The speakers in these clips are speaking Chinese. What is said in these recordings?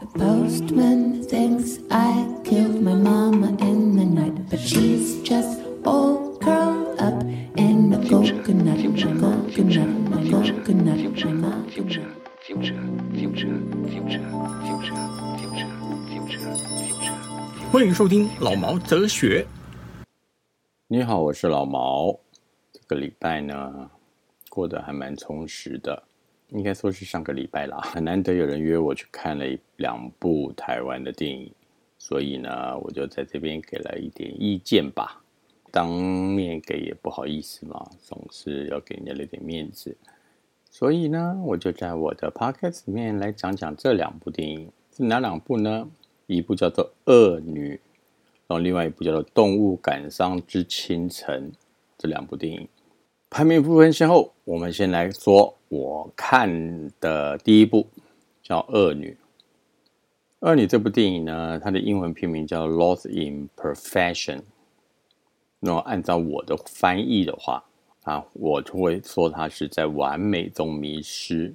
The postman thinks I killed my mama in the night, but she's just all curled up in a coconut, a coconut, a coconut, a coconut. future, future, future, future, future, future, future, 欢迎收听老毛哲学。你好，我是老毛。这个礼拜呢，过得还蛮充实的，应该说是上个礼拜啦。很难得有人约我去看了一两部台湾的电影，所以呢，我就在这边给了一点意见吧。当面给也不好意思嘛，总是要给人家留点面子。所以呢，我就在我的 podcast 里面来讲讲这两部电影是哪两部呢？一部叫做《恶女》，然后另外一部叫做《动物感伤之清晨》。这两部电影排名不分先后，我们先来说我看的第一部叫《恶女》。《恶女》这部电影呢，它的英文片名叫《Lost in Perfection》。那按照我的翻译的话，啊，我就会说它是在完美中迷失。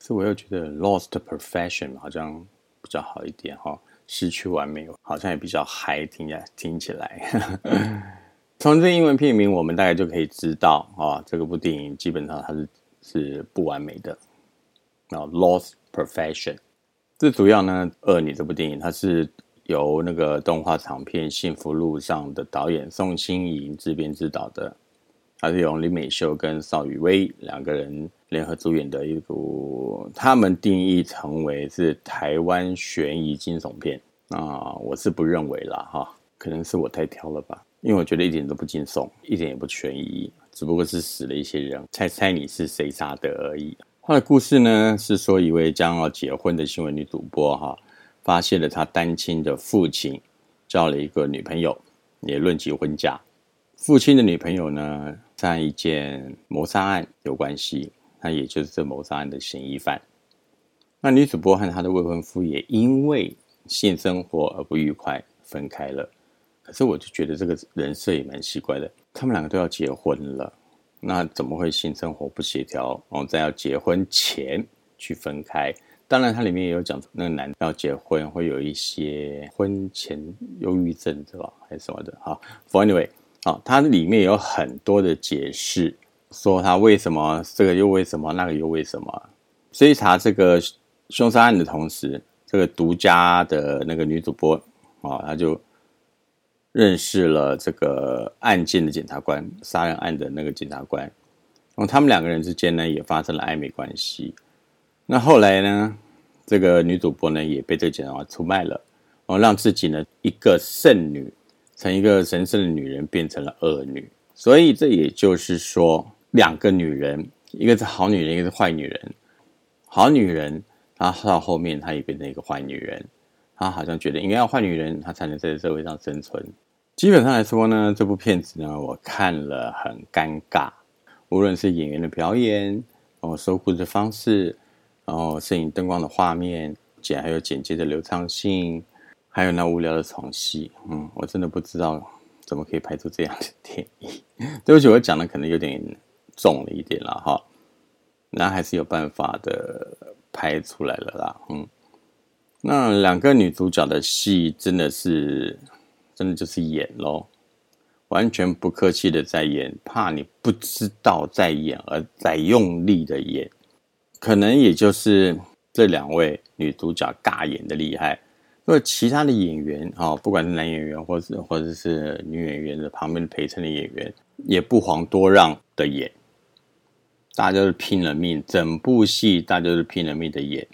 所以我又觉得 lost perfection 好像比较好一点哈、失去完美好像也比较嗨，听起来听起来。从这英文片名，我们大概就可以知道啊，这个部电影基本上它是是不完美的。然后，lost perfection。最主要呢，《恶女》这部电影它是由那个动画长片《幸福路上》的导演宋欣怡自编自导的。它是由林美秀跟邵雨薇两个人联合主演的一部，他们定义成为是台湾悬疑惊悚片。啊，我是不认为啦，哈，可能是我太挑了吧，因为我觉得一点都不惊悚，一点也不悬疑，只不过是死了一些人，猜猜你是谁杀的而已。他的故事呢，是说一位将要结婚的新闻女主播，哈，发现了她单亲的父亲交了一个女朋友，也论及婚嫁。父亲的女朋友呢，在一件谋杀案有关系，那也就是这谋杀案的嫌疑犯。那女主播和她的未婚夫也因为性生活而不愉快分开了。可是我就觉得这个人设也蛮奇怪的，他们两个都要结婚了，那怎么会性生活不协调？然后在要结婚前去分开？当然，它里面也有讲，那个男的要结婚会有一些婚前忧郁症，对吧？还是什么的？好，For anyway。好，它里面有很多的解释，说他为什么这个又为什么那个又为什么。追查这个凶杀案的同时，这个独家的那个女主播啊，她就认识了这个案件的检察官，杀人案的那个检察官。然后他们两个人之间呢，也发生了暧昧关系。那后来呢，这个女主播呢，也被这个检察官出卖了，然后让自己呢一个剩女。从一个神圣的女人变成了恶女，所以这也就是说，两个女人，一个是好女人，一个是坏女人。好女人，她到后面她也变成一个坏女人，她好像觉得应该要坏女人，她才能在社会上生存。基本上来说呢，这部片子呢，我看了很尴尬，无论是演员的表演，然后收故事方式，然后摄影灯光的画面，剪还有剪接的流畅性。还有那无聊的床戏，嗯，我真的不知道怎么可以拍出这样的电影。对不起，我讲的可能有点重了一点了哈，那还是有办法的拍出来了啦，嗯。那两个女主角的戏真的是，真的就是演咯，完全不客气的在演，怕你不知道在演而在用力的演，可能也就是这两位女主角尬演的厉害。因为其他的演员啊，不管是男演员，或者或者是女演员的旁边陪衬的演员，也不遑多让的演，大家都是拼了命，整部戏大家都是拼了命的演。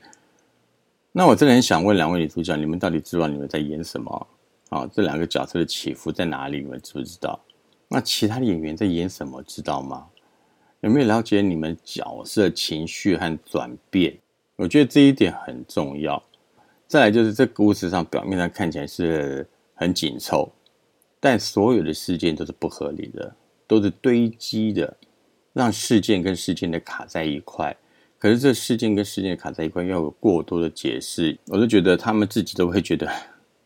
那我真的很想问两位女主角，你们到底知道你们在演什么？啊，这两个角色的起伏在哪里？你们知不知道？那其他的演员在演什么？知道吗？有没有了解你们角色情绪和转变？我觉得这一点很重要。再来就是这故事上表面上看起来是很紧凑，但所有的事件都是不合理的，都是堆积的，让事件跟事件的卡在一块。可是这事件跟事件卡在一块，要有过多的解释，我就觉得他们自己都会觉得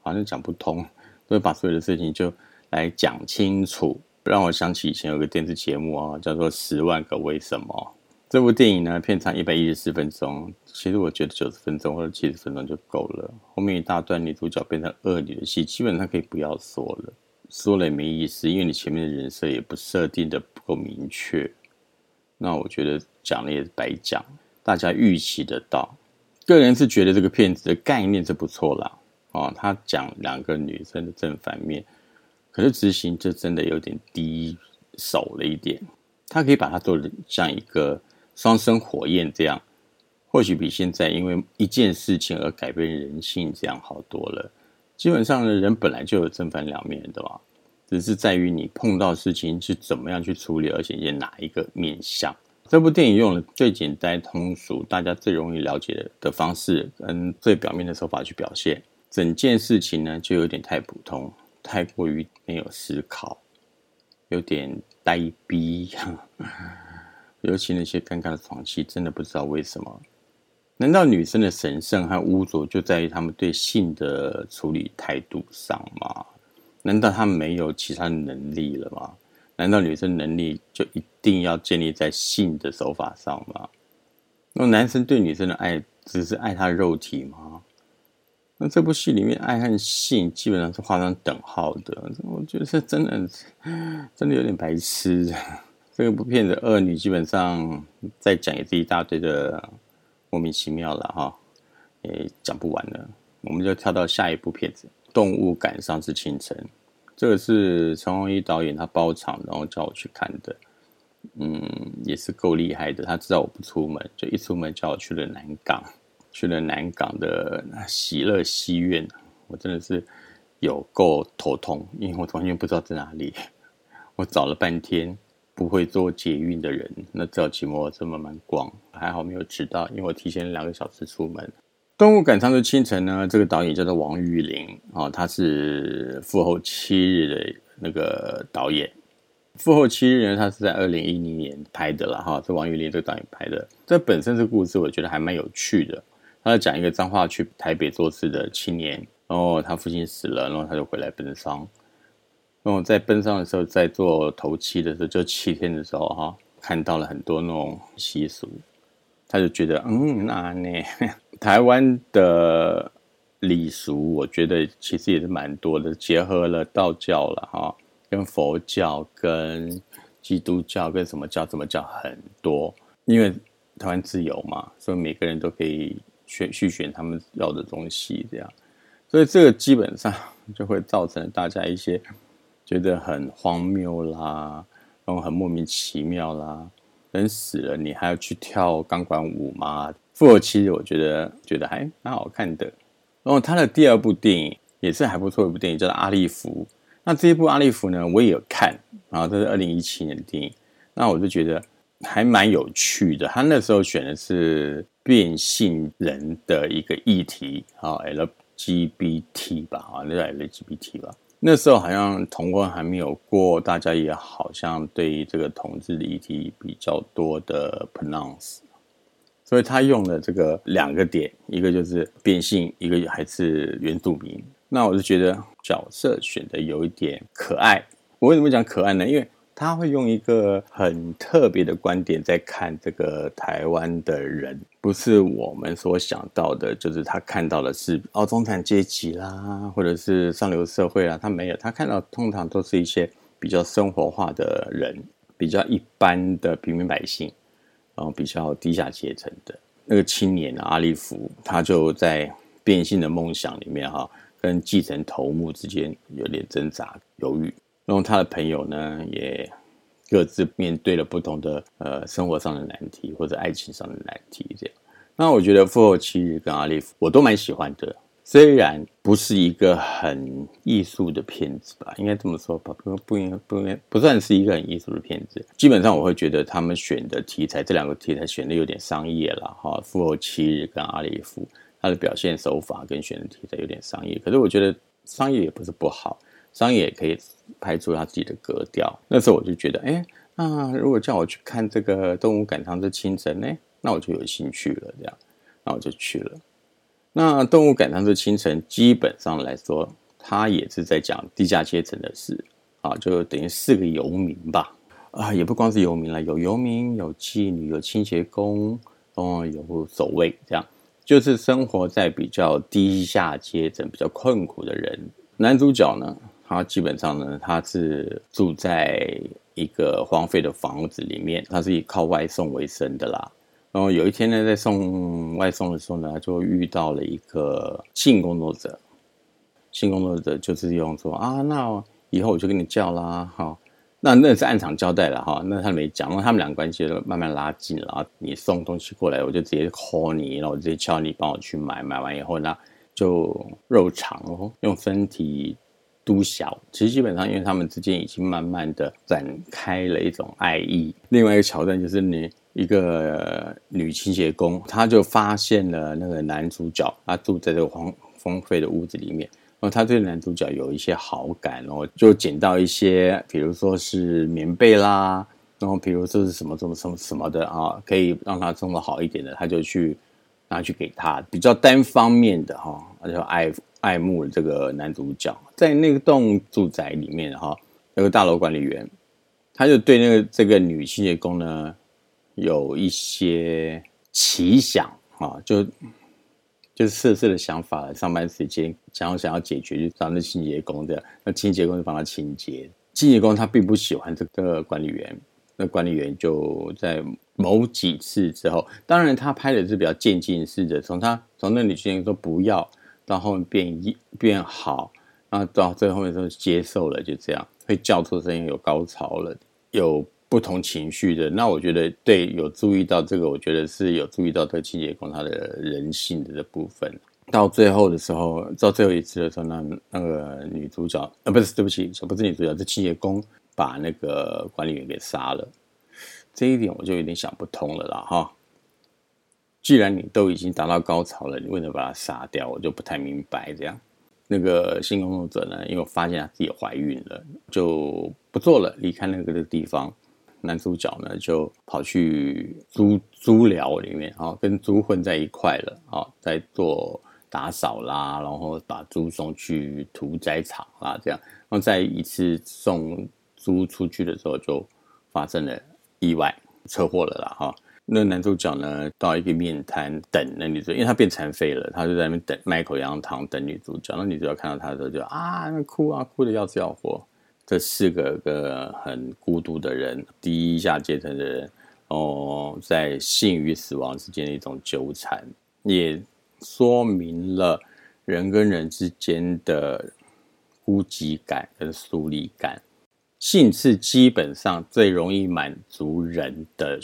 好像讲不通，都会把所有的事情就来讲清楚，让我想起以前有个电视节目啊，叫做《十万个为什么》。这部电影呢，片长一百一十四分钟，其实我觉得九十分钟或者七十分钟就够了。后面一大段女主角变成恶女的戏，基本上可以不要说了，说了也没意思，因为你前面的人设也不设定的不够明确。那我觉得讲了也是白讲，大家预期得到。个人是觉得这个片子的概念是不错啦，哦，他讲两个女生的正反面，可是执行就真的有点低手了一点。他可以把它做的像一个。双生火焰这样，或许比现在因为一件事情而改变人性这样好多了。基本上呢，人本来就有正反两面的嘛，只是在于你碰到事情是怎么样去处理，而且在哪一个面向。这部电影用了最简单、通俗、大家最容易了解的方式，跟最表面的手法去表现整件事情呢，就有点太普通，太过于没有思考，有点呆逼。尤其那些尴尬的床戏，真的不知道为什么？难道女生的神圣和污浊就在于她们对性的处理态度上吗？难道她们没有其他能力了吗？难道女生能力就一定要建立在性的手法上吗？那男生对女生的爱只是爱她肉体吗？那这部戏里面爱和性基本上是画上等号的，我觉得这真的真的有点白痴。这部片子恶女基本上再讲也是一大堆的莫名其妙了哈，也讲不完了。我们就跳到下一部片子《动物赶上是清晨》，这个是陈鸿一导演他包场，然后叫我去看的。嗯，也是够厉害的。他知道我不出门，就一出门叫我去了南港，去了南港的喜乐戏院。我真的是有够头痛，因为我完全不知道在哪里，我找了半天。不会坐捷运的人，那只好骑摩托车慢慢逛。还好没有迟到，因为我提前两个小时出门。《动物赶上的清晨》呢，这个导演叫做王玉林啊，他是《复后七日》的那个导演。《复后七日》呢，他是在二零一零年拍的了哈，是王玉林这个导演拍的。这本身这故事我觉得还蛮有趣的。他在讲一个脏话去台北做事的青年，然后他父亲死了，然后他就回来奔丧。那我在奔丧的时候，在做头七的时候，就七天的时候哈，看到了很多那种习俗，他就觉得，嗯，那呢，台湾的礼俗，我觉得其实也是蛮多的，结合了道教了哈，跟佛教、跟基督教、跟什么教、什么教很多，因为台湾自由嘛，所以每个人都可以选去选他们要的东西，这样，所以这个基本上就会造成大家一些。觉得很荒谬啦，然后很莫名其妙啦。人死了，你还要去跳钢管舞吗？复活期我觉得觉得还蛮好看的。然后他的第二部电影也是还不错，一部电影叫做《阿利弗》。那这一部《阿利弗》呢，我也有看。然后这是二零一七年的电影，那我就觉得还蛮有趣的。他那时候选的是变性人的一个议题啊，LGBT 吧，啊，那叫 LGBT 吧。那时候好像同婚还没有过，大家也好像对于这个同志的议题比较多的 pronounce，所以他用了这个两个点，一个就是变性，一个还是原住民。那我就觉得角色选的有一点可爱。我为什么讲可爱呢？因为他会用一个很特别的观点在看这个台湾的人，不是我们所想到的，就是他看到的是哦中产阶级啦，或者是上流社会啦，他没有，他看到通常都是一些比较生活化的人，比较一般的平民百姓，然后比较低下阶层的那个青年阿利弗，他就在变性的梦想里面哈，跟继承头目之间有点挣扎犹豫。然后他的朋友呢，也各自面对了不同的呃生活上的难题或者爱情上的难题，这样。那我觉得《复后七日》跟《阿利夫》我都蛮喜欢的，虽然不是一个很艺术的片子吧，应该这么说吧，不不应该不应该不算是一个很艺术的片子。基本上我会觉得他们选的题材，这两个题材选的有点商业了哈，《复后七日》跟《阿利夫》，他的表现手法跟选的题材有点商业，可是我觉得商业也不是不好。商业也可以拍出他自己的格调。那时候我就觉得，哎，那如果叫我去看这个《动物赶场之清晨》呢，那我就有兴趣了。这样，那我就去了。那《动物赶场之清晨》基本上来说，它也是在讲低下阶层的事。啊，就等于四个游民吧。啊，也不光是游民了，有游民，有妓女，有清洁工，哦，有守卫，这样就是生活在比较低下阶层、比较困苦的人。男主角呢，他基本上呢，他是住在一个荒废的房子里面，他是以靠外送为生的啦。然后有一天呢，在送外送的时候呢，就遇到了一个性工作者。性工作者就是用说啊，那以后我就跟你叫啦，哈。那那是按场交代了哈，那他没讲，那他们两个关系就慢慢拉近了啊。你送东西过来，我就直接 call 你，然后我直接叫你帮我去买，买完以后呢，就肉偿哦，用身体都小。其实基本上，因为他们之间已经慢慢的展开了一种爱意。另外一个桥段就是你一个女清洁工，她就发现了那个男主角，他住在这个荒荒废的屋子里面。然后他对男主角有一些好感，然后就捡到一些，比如说是棉被啦，然后比如说是什么什么什么什么的啊，可以让他生活好一点的，他就去拿去给他。比较单方面的哈，他就爱爱慕这个男主角。在那个栋住宅里面哈，有个大楼管理员，他就对那个这个女清洁工呢有一些奇想啊，就。就是色色的想法，上班时间想要想要解决，就找那清洁工的，那清洁工就帮他清洁。清洁工他并不喜欢这个管理员，那管理员就在某几次之后，当然他拍的是比较渐进式的，从他从那女清洁说不要，到后面变一变好，然后到最后面都接受了，就这样会叫出声音，有高潮了，有。不同情绪的，那我觉得对有注意到这个，我觉得是有注意到这个清洁工他的人性的这部分。到最后的时候，到最后一次的时候，那那个女主角啊，不是对不起，不是女主角，是清洁工把那个管理员给杀了。这一点我就有点想不通了啦，哈。既然你都已经达到高潮了，你为什么把他杀掉？我就不太明白这样。那个性工作者呢，因为发现她自己怀孕了，就不做了，离开那个地方。男主角呢，就跑去猪猪寮里面，啊，跟猪混在一块了，啊，在做打扫啦，然后把猪送去屠宰场啦，这样，然后在一次送猪出去的时候，就发生了意外车祸了啦，哈。那男主角呢，到一个面摊等那女主角，因为他变残废了，他就在那边等卖口羊汤等女主角。那女主角看到他的时候，就啊，那哭啊，哭的要死要活。这四个个很孤独的人，低下阶层的人，哦，在性与死亡之间的一种纠缠，也说明了人跟人之间的孤寂感跟疏离感。性是基本上最容易满足人的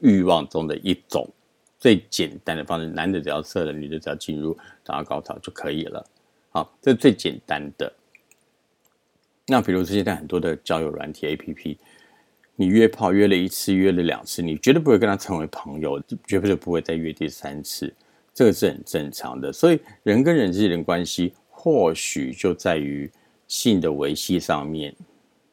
欲望中的一种最简单的方式，男的只要射了，女的只要进入达到高潮就可以了。好，这最简单的。那比如说现在很多的交友软体 A P P，你约炮约了一次，约了两次，你绝对不会跟他成为朋友，绝对不会再约第三次，这个是很正常的。所以人跟人之间的关系，或许就在于性的维系上面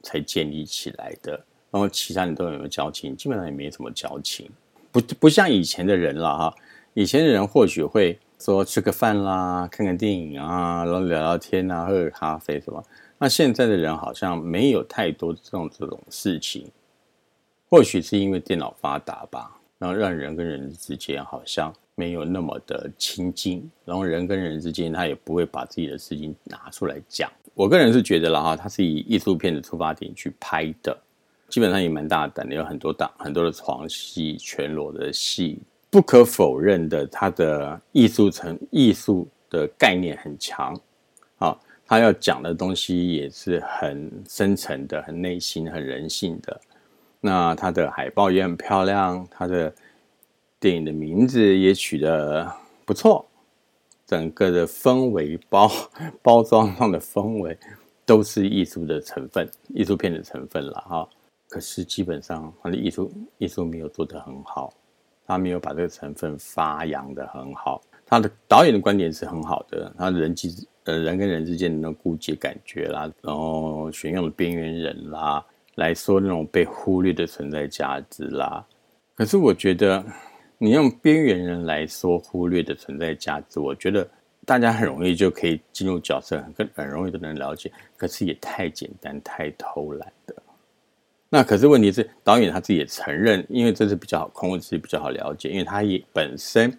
才建立起来的。然后其他人都有没有交情？基本上也没什么交情，不不像以前的人了哈。以前的人或许会说吃个饭啦，看看电影啊，然后聊聊天啊，喝个咖啡什么。那现在的人好像没有太多这种这种事情，或许是因为电脑发达吧，然后让人跟人之间好像没有那么的亲近，然后人跟人之间他也不会把自己的事情拿出来讲。我个人是觉得了哈，他是以艺术片的出发点去拍的，基本上也蛮大胆的，有很多大很多的床戏、全裸的戏。不可否认的，他的艺术层艺术的概念很强，啊。他要讲的东西也是很深层的、很内心、很人性的。那他的海报也很漂亮，他的电影的名字也取得不错，整个的氛围包包装上的氛围都是艺术的成分、艺术片的成分了哈。可是基本上他的艺术艺术没有做得很好，他没有把这个成分发扬的很好。他的导演的观点是很好的，他人际。呃，人跟人之间的那种孤寂感觉啦，然后选用的边缘人啦，来说那种被忽略的存在价值啦。可是我觉得，你用边缘人来说忽略的存在价值，我觉得大家很容易就可以进入角色，很很容易就能了解，可是也太简单、太偷懒的。那可是问题是，导演他自己也承认，因为这是比较好控制、比较好了解，因为他也本身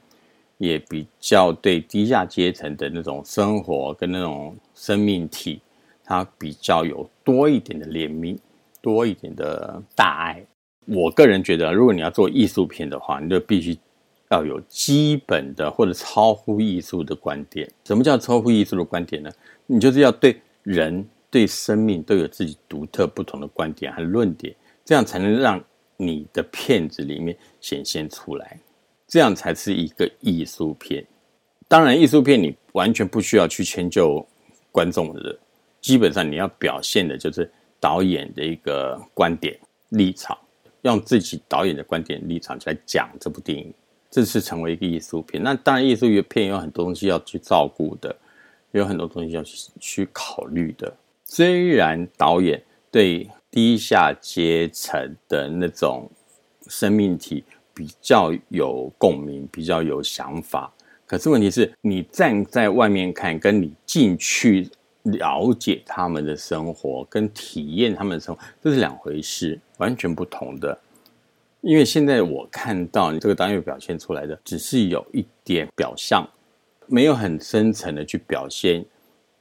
也比较对低下阶层的那种生活跟那种生命体，他比较有多一点的怜悯，多一点的大爱。我个人觉得，如果你要做艺术品的话，你就必须要有基本的或者超乎艺术的观点。什么叫超乎艺术的观点呢？你就是要对人。对生命都有自己独特不同的观点和论点，这样才能让你的片子里面显现出来，这样才是一个艺术片。当然，艺术片你完全不需要去迁就观众的，基本上你要表现的就是导演的一个观点立场，用自己导演的观点立场来讲这部电影，这是成为一个艺术片。那当然，艺术片有很多东西要去照顾的，有很多东西要去去考虑的。虽然导演对低下阶层的那种生命体比较有共鸣，比较有想法，可是问题是你站在外面看，跟你进去了解他们的生活，跟体验他们的生活，这是两回事，完全不同的。因为现在我看到你这个导演表现出来的，只是有一点表象，没有很深层的去表现。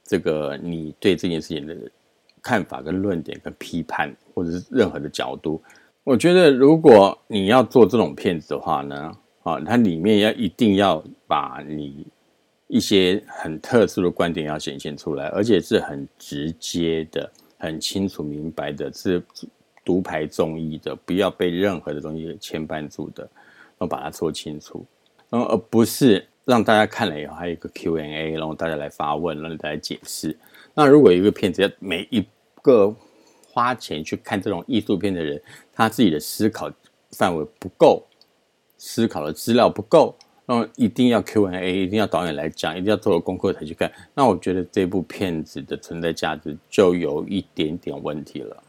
这个你对这件事情的看法、跟论点、跟批判，或者是任何的角度，我觉得如果你要做这种片子的话呢，啊，它里面要一定要把你一些很特殊的观点要显现出来，而且是很直接的、很清楚明白的，是独排众议的，不要被任何的东西牵绊住的，要把它说清楚，然后而不是。让大家看了以后，还有一个 Q&A，然后大家来发问，让大家解释。那如果一个片子要，每一个花钱去看这种艺术片的人，他自己的思考范围不够，思考的资料不够，然一定要 Q&A，一定要导演来讲，一定要做了功课才去看。那我觉得这部片子的存在价值就有一点点问题了。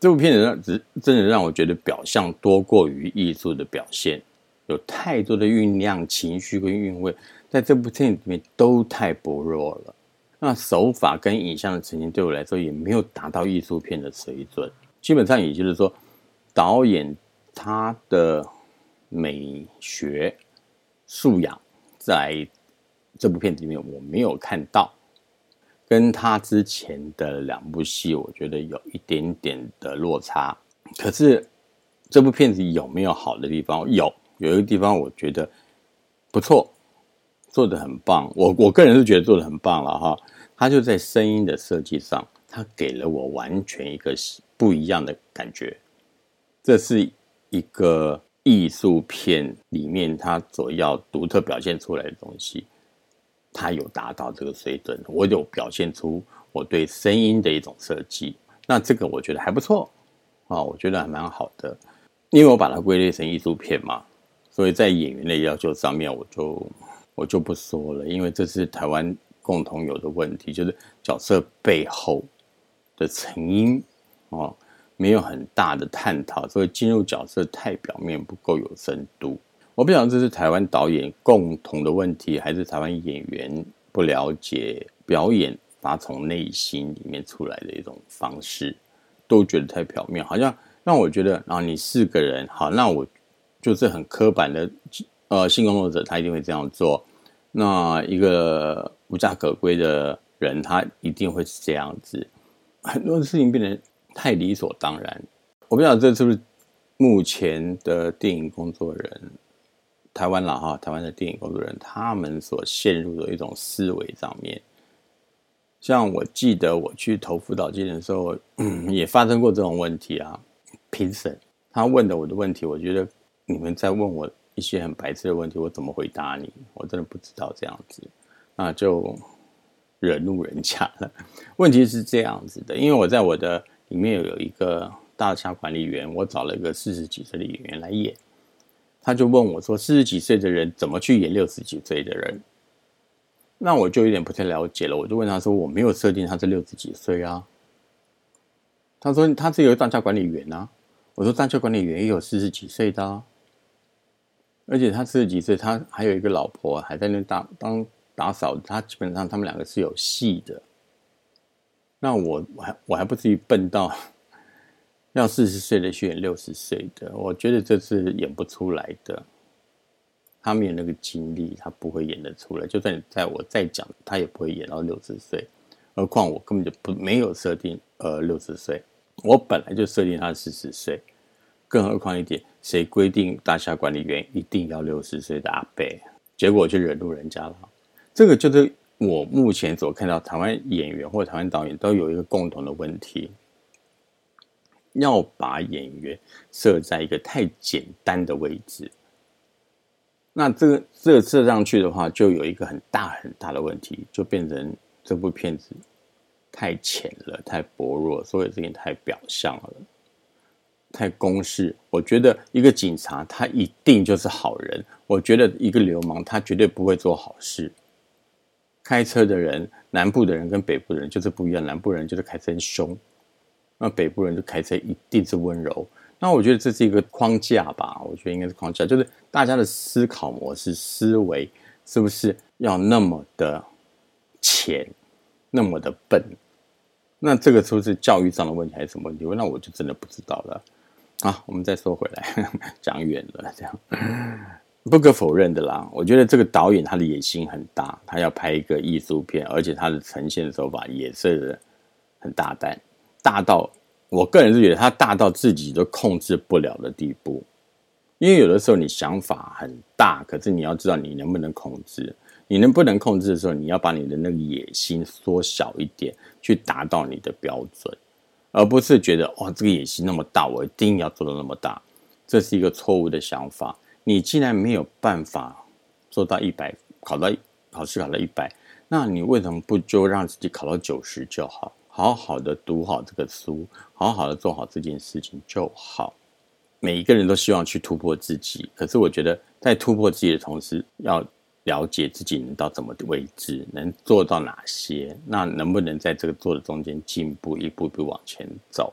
这部片子让只真的让我觉得表象多过于艺术的表现。有太多的酝酿情绪跟韵味，在这部电影里面都太薄弱了。那手法跟影像的呈现对我来说也没有达到艺术片的水准。基本上也就是说，导演他的美学素养在这部片子里面我没有看到，跟他之前的两部戏我觉得有一点点的落差。可是这部片子有没有好的地方？有。有一个地方我觉得不错，做的很棒。我我个人是觉得做的很棒了哈。他就在声音的设计上，他给了我完全一个不一样的感觉。这是一个艺术片里面他所要独特表现出来的东西，他有达到这个水准。我有表现出我对声音的一种设计，那这个我觉得还不错啊，我觉得还蛮好的，因为我把它归类成艺术片嘛。所以在演员的要求上面，我就我就不说了，因为这是台湾共同有的问题，就是角色背后的成因啊，没有很大的探讨，所以进入角色太表面，不够有深度。我不晓得这是台湾导演共同的问题，还是台湾演员不了解表演，发从内心里面出来的一种方式，都觉得太表面，好像让我觉得啊，你四个人好，那我。就是很刻板的，呃，性工作者他一定会这样做。那一个无家可归的人，他一定会是这样子。很多事情变得太理所当然。我不知道这是不是目前的电影工作人，台湾了哈，台湾的电影工作人他们所陷入的一种思维上面。像我记得我去投辅导金的时候，也发生过这种问题啊。评审他问的我的问题，我觉得。你们在问我一些很白痴的问题，我怎么回答你？我真的不知道这样子，那就惹怒人家了。问题是这样子的，因为我在我的里面有一个大厦管理员，我找了一个四十几岁的演员来演，他就问我说：“四十几岁的人怎么去演六十几岁的人？”那我就有点不太了解了。我就问他说：“我没有设定他是六十几岁啊。”他说：“他是一个大厦管理员啊。”我说：“大厦管理员也有四十几岁的啊。”而且他四十几岁，他还有一个老婆，还在那当当打扫，他基本上他们两个是有戏的。那我我还我还不至于笨到 要四十岁的去演六十岁的，我觉得这是演不出来的。他没有那个精力，他不会演得出来。就算你在我再讲，他也不会演到六十岁。何况我根本就不没有设定呃六十岁，我本来就设定他四十岁。更何况一点，谁规定大厦管理员一定要六十岁的阿伯？结果就惹怒人家了。这个就是我目前所看到台湾演员或台湾导演都有一个共同的问题，要把演员设在一个太简单的位置。那这个这设上去的话，就有一个很大很大的问题，就变成这部片子太浅了，太薄弱，所有事情太表象了，太公式。我觉得一个警察他一定就是好人，我觉得一个流氓他绝对不会做好事。开车的人，南部的人跟北部的人就是不一样，南部人就是开车很凶，那北部人就开车一定是温柔。那我觉得这是一个框架吧，我觉得应该是框架，就是大家的思考模式、思维是不是要那么的浅、那么的笨？那这个是不是教育上的问题还是什么问题？那我就真的不知道了。啊，我们再说回来，讲远了，这样不可否认的啦。我觉得这个导演他的野心很大，他要拍一个艺术片，而且他的呈现手法也是很大胆，大到。我个人是觉得他大到自己都控制不了的地步，因为有的时候你想法很大，可是你要知道你能不能控制。你能不能控制的时候，你要把你的那个野心缩小一点，去达到你的标准，而不是觉得哇这个野心那么大，我一定要做到那么大，这是一个错误的想法。你既然没有办法做到一百，考到考试考到一百，那你为什么不就让自己考到九十就好？好好的读好这个书，好好的做好这件事情就好。每一个人都希望去突破自己，可是我觉得在突破自己的同时，要了解自己能到怎么的位置，能做到哪些，那能不能在这个做的中间进步，一步步往前走？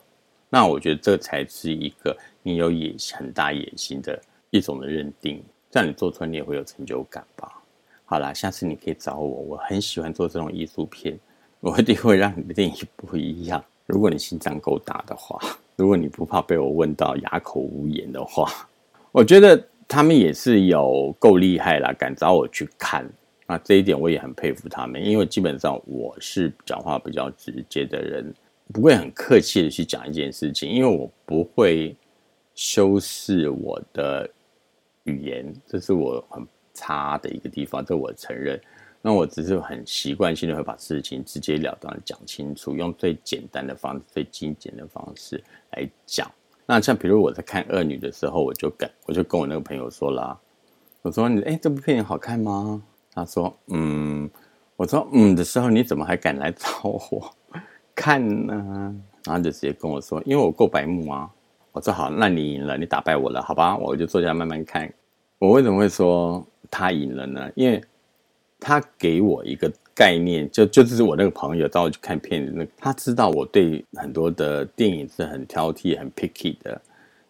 那我觉得这才是一个你有野心很大野心的一种的认定，这样你做出来你也会有成就感吧。好啦，下次你可以找我，我很喜欢做这种艺术片。我一定会让你的电影不一样。如果你心脏够大的话，如果你不怕被我问到哑口无言的话，我觉得他们也是有够厉害啦，敢找我去看。那这一点我也很佩服他们，因为基本上我是讲话比较直接的人，不会很客气的去讲一件事情，因为我不会修饰我的语言，这是我很差的一个地方，这我承认。那我只是很习惯性的会把事情直截了当的讲清楚，用最简单的方式、最精简的方式来讲。那像比如我在看《恶女》的时候，我就跟我就跟我那个朋友说啦，我说你哎这部片好看吗？他说嗯，我说嗯的时候你怎么还敢来找我看呢？然后就直接跟我说，因为我够白目啊。我说好，那你赢了，你打败我了，好吧？我就坐下慢慢看。我为什么会说他赢了呢？因为他给我一个概念，就就是我那个朋友带我去看片子，那他知道我对很多的电影是很挑剔、很 picky 的，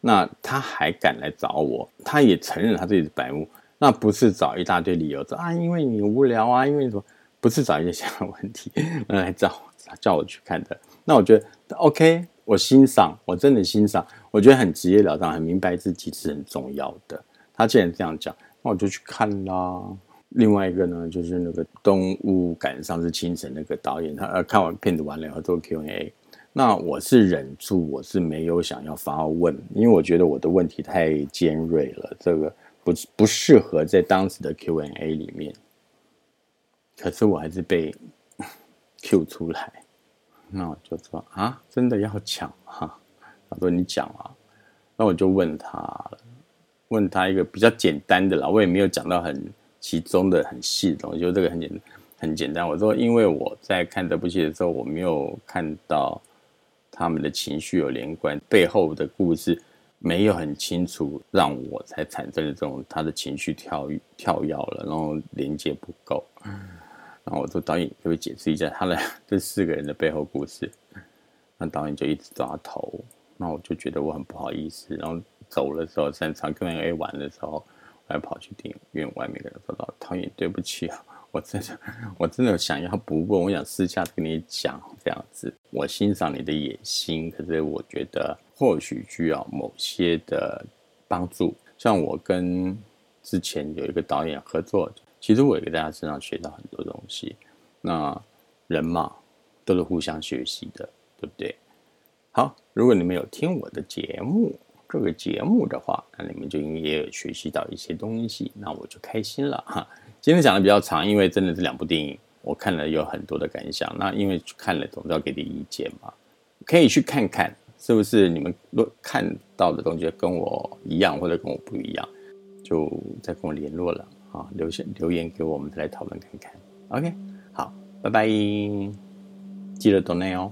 那他还敢来找我，他也承认他自己是白目，那不是找一大堆理由说啊，因为你无聊啊，因为什么，不是找一些小问题 来找叫我去看的。那我觉得 OK，我欣赏，我真的欣赏，我觉得很直截了当，很明白自己是很重要的。他既然这样讲，那我就去看啦。另外一个呢，就是那个《动物赶上是清晨》那个导演，他呃看完片子完了以后做 Q&A，那我是忍住，我是没有想要发问，因为我觉得我的问题太尖锐了，这个不不适合在当时的 Q&A 里面。可是我还是被 Q 出来，那我就说啊，真的要讲哈？他说你讲啊，那我就问他，问他一个比较简单的啦，我也没有讲到很。其中的很细的东西，就这个很简很简单。我说，因为我在看这部戏的时候，我没有看到他们的情绪有连贯，背后的故事没有很清楚，让我才产生了这种他的情绪跳跳跃了，然后连接不够。然后我说导演，可不可以解释一下他的 这四个人的背后故事？那导演就一直抓头，那我就觉得我很不好意思。然后走的时候，散场跟 A 玩的时候。我还跑去电影院外面跟他说：“导演，对不起啊，我真的，我真的想要不过，我想私下跟你讲这样子。我欣赏你的野心，可是我觉得或许需要某些的帮助。像我跟之前有一个导演合作，其实我也在他身上学到很多东西。那人嘛，都是互相学习的，对不对？好，如果你们有听我的节目，这个节目的话，那你们就应该也有学习到一些东西，那我就开心了哈。今天讲的比较长，因为真的是两部电影，我看了有很多的感想。那因为看了，总是要给点意见嘛，可以去看看是不是你们若看到的东西跟我一样，或者跟我不一样，就再跟我联络了好，留下留言给我们，再来讨论看看。OK，好，拜拜，记得 donate 哦。